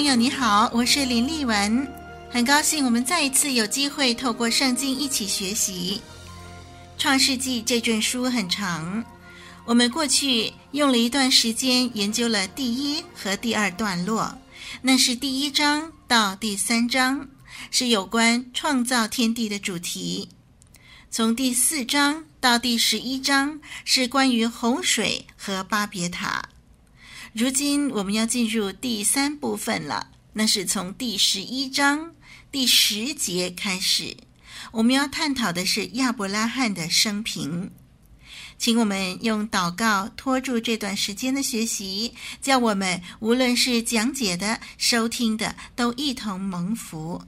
朋友，你好，我是林丽文，很高兴我们再一次有机会透过圣经一起学习《创世纪》这卷书很长。我们过去用了一段时间研究了第一和第二段落，那是第一章到第三章，是有关创造天地的主题。从第四章到第十一章是关于洪水和巴别塔。如今我们要进入第三部分了，那是从第十一章第十节开始，我们要探讨的是亚伯拉罕的生平。请我们用祷告拖住这段时间的学习，叫我们无论是讲解的、收听的，都一同蒙福。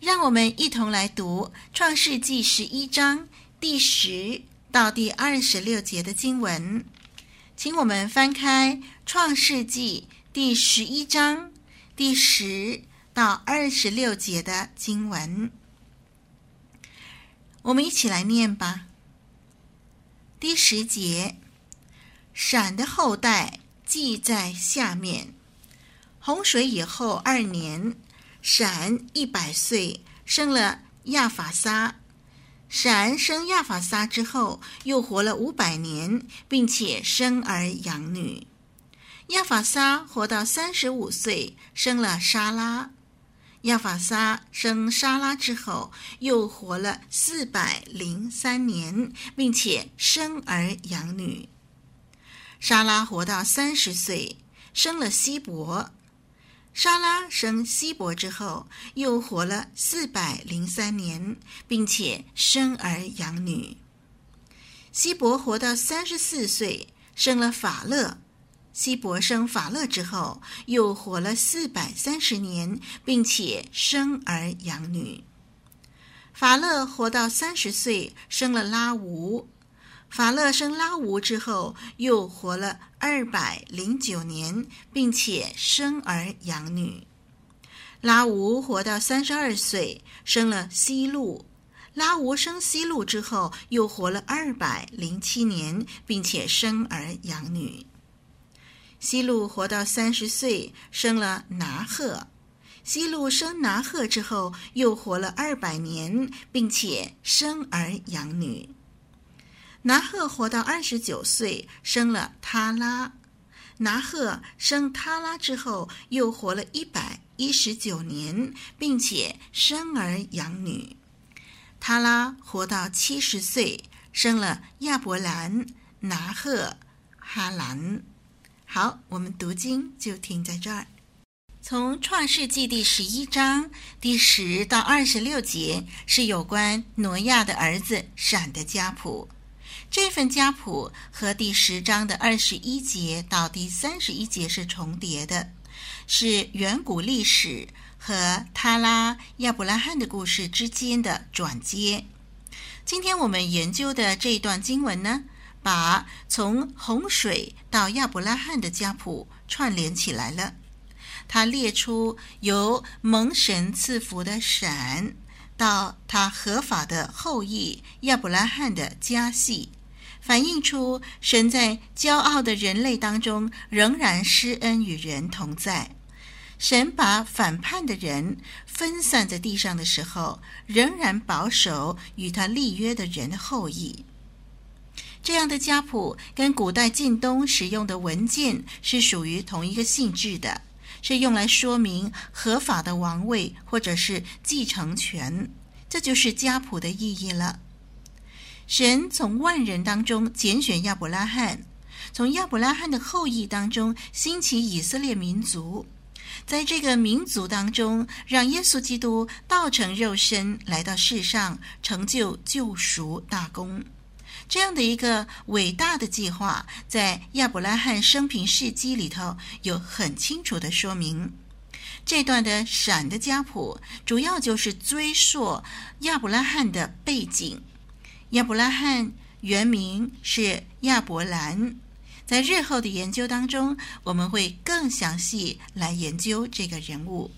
让我们一同来读《创世纪》十一章第十到第二十六节的经文。请我们翻开《创世纪》第十一章第十到二十六节的经文，我们一起来念吧。第十节，闪的后代记在下面。洪水以后二年，闪一百岁，生了亚法撒。闪生亚法撒之后，又活了五百年，并且生儿养女。亚法撒活到三十五岁，生了沙拉。亚法撒生沙拉之后，又活了四百零三年，并且生儿养女。沙拉活到三十岁，生了希伯。莎拉生希伯之后，又活了四百零三年，并且生儿养女。希伯活到三十四岁，生了法勒。希伯生法勒之后，又活了四百三十年，并且生儿养女。法勒活到三十岁，生了拉吾。法勒生拉吾之后，又活了二百零九年，并且生儿养女。拉吾活到三十二岁，生了西路。拉吾生西路之后，又活了二百零七年，并且生儿养女。西路活到三十岁，生了拿鹤。西路生拿鹤之后，又活了二百年，并且生儿养女。拿鹤活到二十九岁，生了他拉。拿鹤生他拉之后，又活了一百一十九年，并且生儿养女。他拉活到七十岁，生了亚伯兰、拿鹤、哈兰。好，我们读经就停在这儿。从创世纪第十一章第十到二十六节是有关挪亚的儿子闪的家谱。这份家谱和第十章的二十一节到第三十一节是重叠的，是远古历史和他拉亚伯拉罕的故事之间的转接。今天我们研究的这一段经文呢，把从洪水到亚伯拉罕的家谱串联起来了。他列出由蒙神赐福的闪到他合法的后裔亚伯拉罕的家系，反映出神在骄傲的人类当中仍然施恩与人同在。神把反叛的人分散在地上的时候，仍然保守与他立约的人的后裔。这样的家谱跟古代近东使用的文件是属于同一个性质的，是用来说明合法的王位或者是继承权，这就是家谱的意义了。神从万人当中拣选亚伯拉罕，从亚伯拉罕的后裔当中兴起以色列民族，在这个民族当中，让耶稣基督道成肉身来到世上，成就救赎大功。这样的一个伟大的计划，在亚伯拉罕生平事迹里头有很清楚的说明。这段的闪的家谱，主要就是追溯亚伯拉罕的背景。亚伯拉罕原名是亚伯兰，在日后的研究当中，我们会更详细来研究这个人物。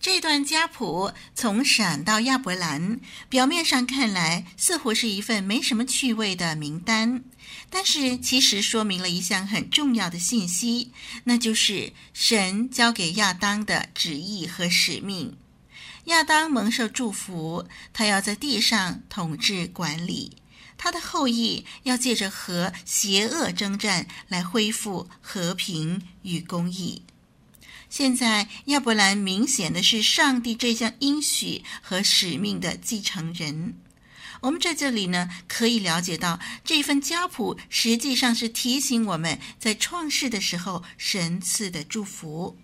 这段家谱从闪到亚伯兰，表面上看来似乎是一份没什么趣味的名单，但是其实说明了一项很重要的信息，那就是神交给亚当的旨意和使命。亚当蒙受祝福，他要在地上统治管理，他的后裔要借着和邪恶征战来恢复和平与公义。现在，亚伯兰明显的是上帝这项应许和使命的继承人。我们在这里呢，可以了解到这份家谱实际上是提醒我们在创世的时候神赐的祝福。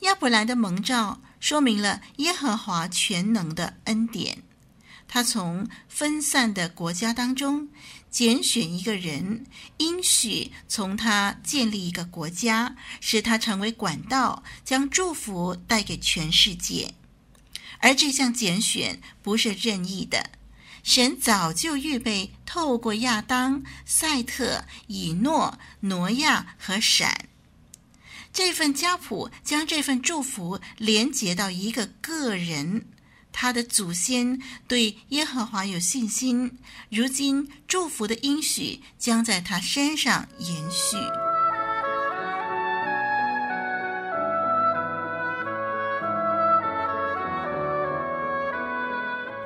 亚伯兰的蒙召说明了耶和华全能的恩典。他从分散的国家当中拣选一个人，应许从他建立一个国家，使他成为管道，将祝福带给全世界。而这项拣选不是任意的，神早就预备透过亚当、赛特、以诺、挪亚和闪，这份家谱将这份祝福连接到一个个人。他的祖先对耶和华有信心，如今祝福的应许将在他身上延续。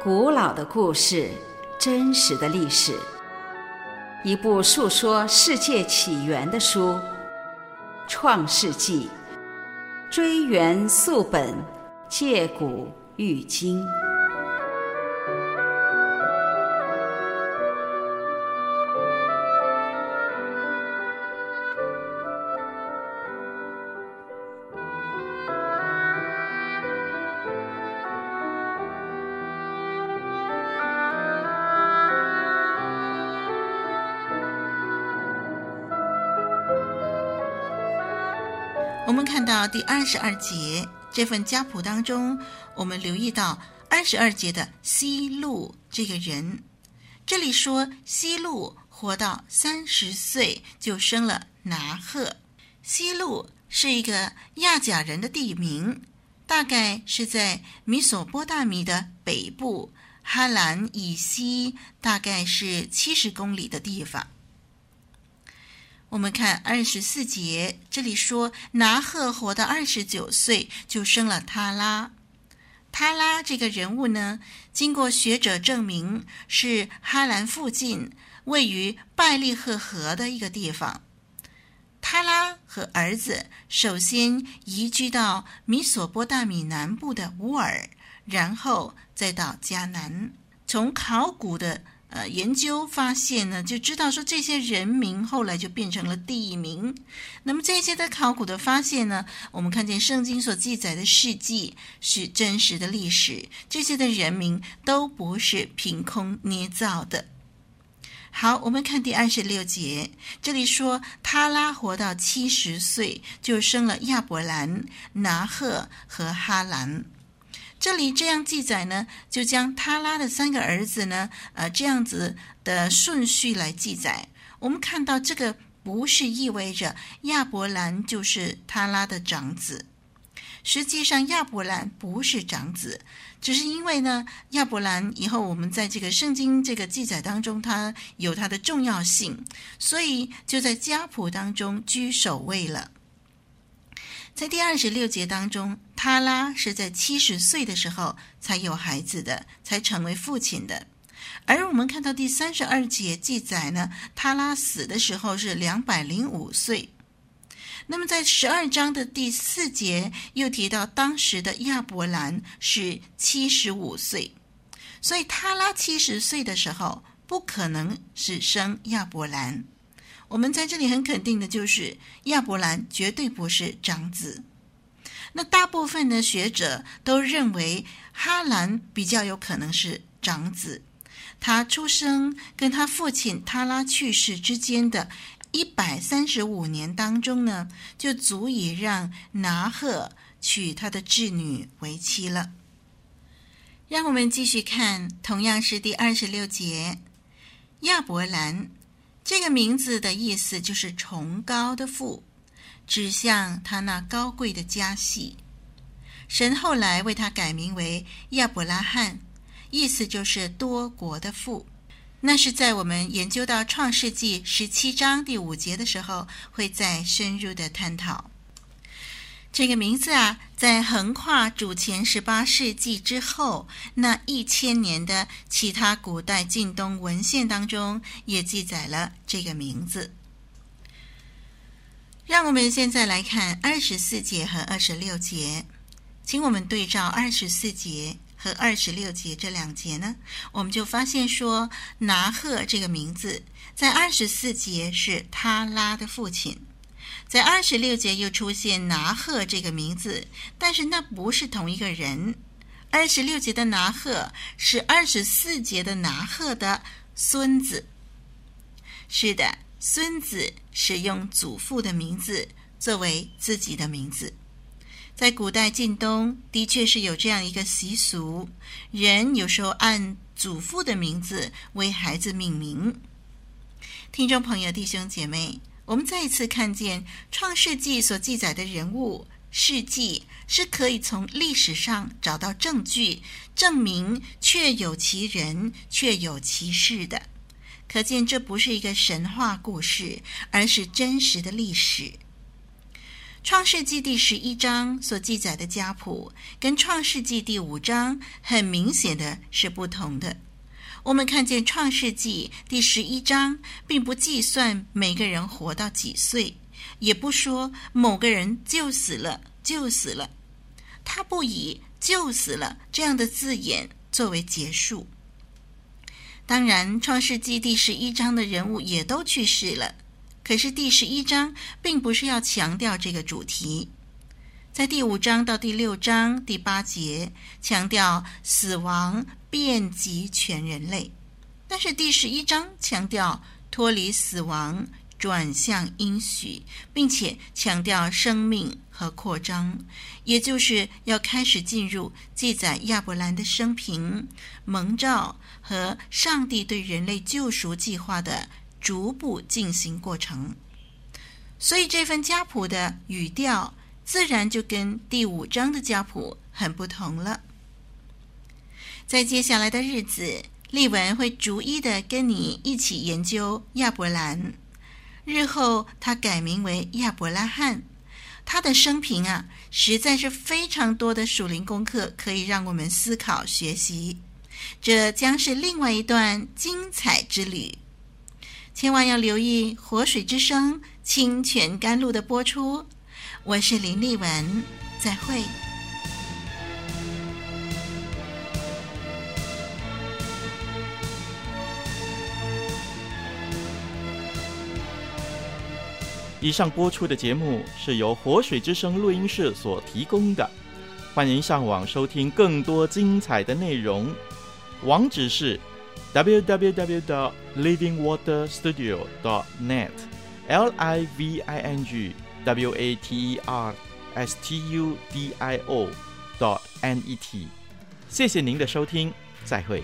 古老的故事，真实的历史，一部述说世界起源的书，《创世纪》，追源溯本，借古。喻今，我们看到第二十二节。这份家谱当中，我们留意到二十二节的西路这个人，这里说西路活到三十岁就生了拿鹤。西路是一个亚甲人的地名，大概是在米索波大米的北部，哈兰以西大概是七十公里的地方。我们看二十四节，这里说拿鹤活到二十九岁就生了他拉。他拉这个人物呢，经过学者证明是哈兰附近位于拜利赫河的一个地方。他拉和儿子首先移居到米索波大米南部的乌尔，然后再到迦南。从考古的。呃，研究发现呢，就知道说这些人名后来就变成了地名。那么这些的考古的发现呢，我们看见圣经所记载的事迹是真实的历史，这些的人名都不是凭空捏造的。好，我们看第二十六节，这里说他拉活到七十岁，就生了亚伯兰、拿鹤和哈兰。这里这样记载呢，就将他拉的三个儿子呢，呃，这样子的顺序来记载。我们看到这个不是意味着亚伯兰就是他拉的长子，实际上亚伯兰不是长子，只是因为呢，亚伯兰以后我们在这个圣经这个记载当中，他有他的重要性，所以就在家谱当中居首位了。在第二十六节当中，他拉是在七十岁的时候才有孩子的，才成为父亲的。而我们看到第三十二节记载呢，他拉死的时候是两百零五岁。那么在十二章的第四节又提到，当时的亚伯兰是七十五岁，所以他拉七十岁的时候不可能是生亚伯兰。我们在这里很肯定的就是，亚伯兰绝对不是长子。那大部分的学者都认为哈兰比较有可能是长子。他出生跟他父亲塔拉去世之间的一百三十五年当中呢，就足以让拿鹤娶他的侄女为妻了。让我们继续看，同样是第二十六节，亚伯兰这个名字的意思就是崇高的父，指向他那高贵的家系。神后来为他改名为亚伯拉罕，意思就是多国的父。那是在我们研究到创世纪十七章第五节的时候，会再深入的探讨。这个名字啊，在横跨主前十八世纪之后那一千年的其他古代近东文献当中，也记载了这个名字。让我们现在来看二十四节和二十六节，请我们对照二十四节。和二十六节这两节呢，我们就发现说，拿鹤这个名字在二十四节是他拉的父亲，在二十六节又出现拿鹤这个名字，但是那不是同一个人。二十六节的拿鹤是二十四节的拿鹤的孙子。是的，孙子使用祖父的名字作为自己的名字。在古代近东，的确是有这样一个习俗，人有时候按祖父的名字为孩子命名。听众朋友、弟兄姐妹，我们再一次看见《创世纪》所记载的人物事迹，是可以从历史上找到证据，证明确有其人，确有其事的。可见这不是一个神话故事，而是真实的历史。创世纪第十一章所记载的家谱，跟创世纪第五章很明显的是不同的。我们看见创世纪第十一章，并不计算每个人活到几岁，也不说某个人就死了就死了，他不以“就死了”这样的字眼作为结束。当然，创世纪第十一章的人物也都去世了。可是第十一章并不是要强调这个主题，在第五章到第六章第八节强调死亡遍及全人类，但是第十一章强调脱离死亡转向应许，并且强调生命和扩张，也就是要开始进入记载亚伯兰的生平、蒙召和上帝对人类救赎计划的。逐步进行过程，所以这份家谱的语调自然就跟第五章的家谱很不同了。在接下来的日子，丽文会逐一的跟你一起研究亚伯兰。日后他改名为亚伯拉罕，他的生平啊，实在是非常多的属灵功课可以让我们思考学习。这将是另外一段精彩之旅。千万要留意《活水之声》清泉甘露的播出。我是林丽文，再会。以上播出的节目是由活水之声录音室所提供的，欢迎上网收听更多精彩的内容，网址是。www.livingwaterstudio.net L I V I N G W A T E R S T U D I O dot N E T，谢谢您的收听，再会。